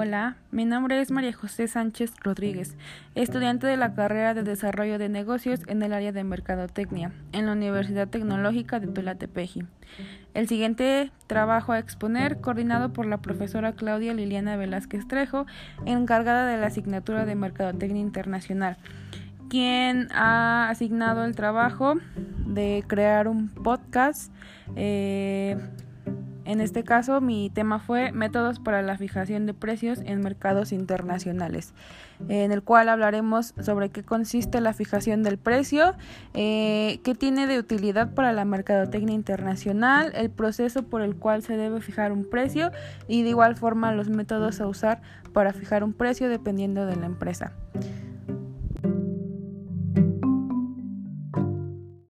Hola, mi nombre es María José Sánchez Rodríguez, estudiante de la carrera de Desarrollo de Negocios en el área de Mercadotecnia en la Universidad Tecnológica de Tulatepeji. El siguiente trabajo a exponer, coordinado por la profesora Claudia Liliana Velázquez Trejo, encargada de la asignatura de Mercadotecnia Internacional, quien ha asignado el trabajo de crear un podcast. Eh, en este caso, mi tema fue métodos para la fijación de precios en mercados internacionales, en el cual hablaremos sobre qué consiste la fijación del precio, eh, qué tiene de utilidad para la mercadotecnia internacional, el proceso por el cual se debe fijar un precio y de igual forma los métodos a usar para fijar un precio dependiendo de la empresa.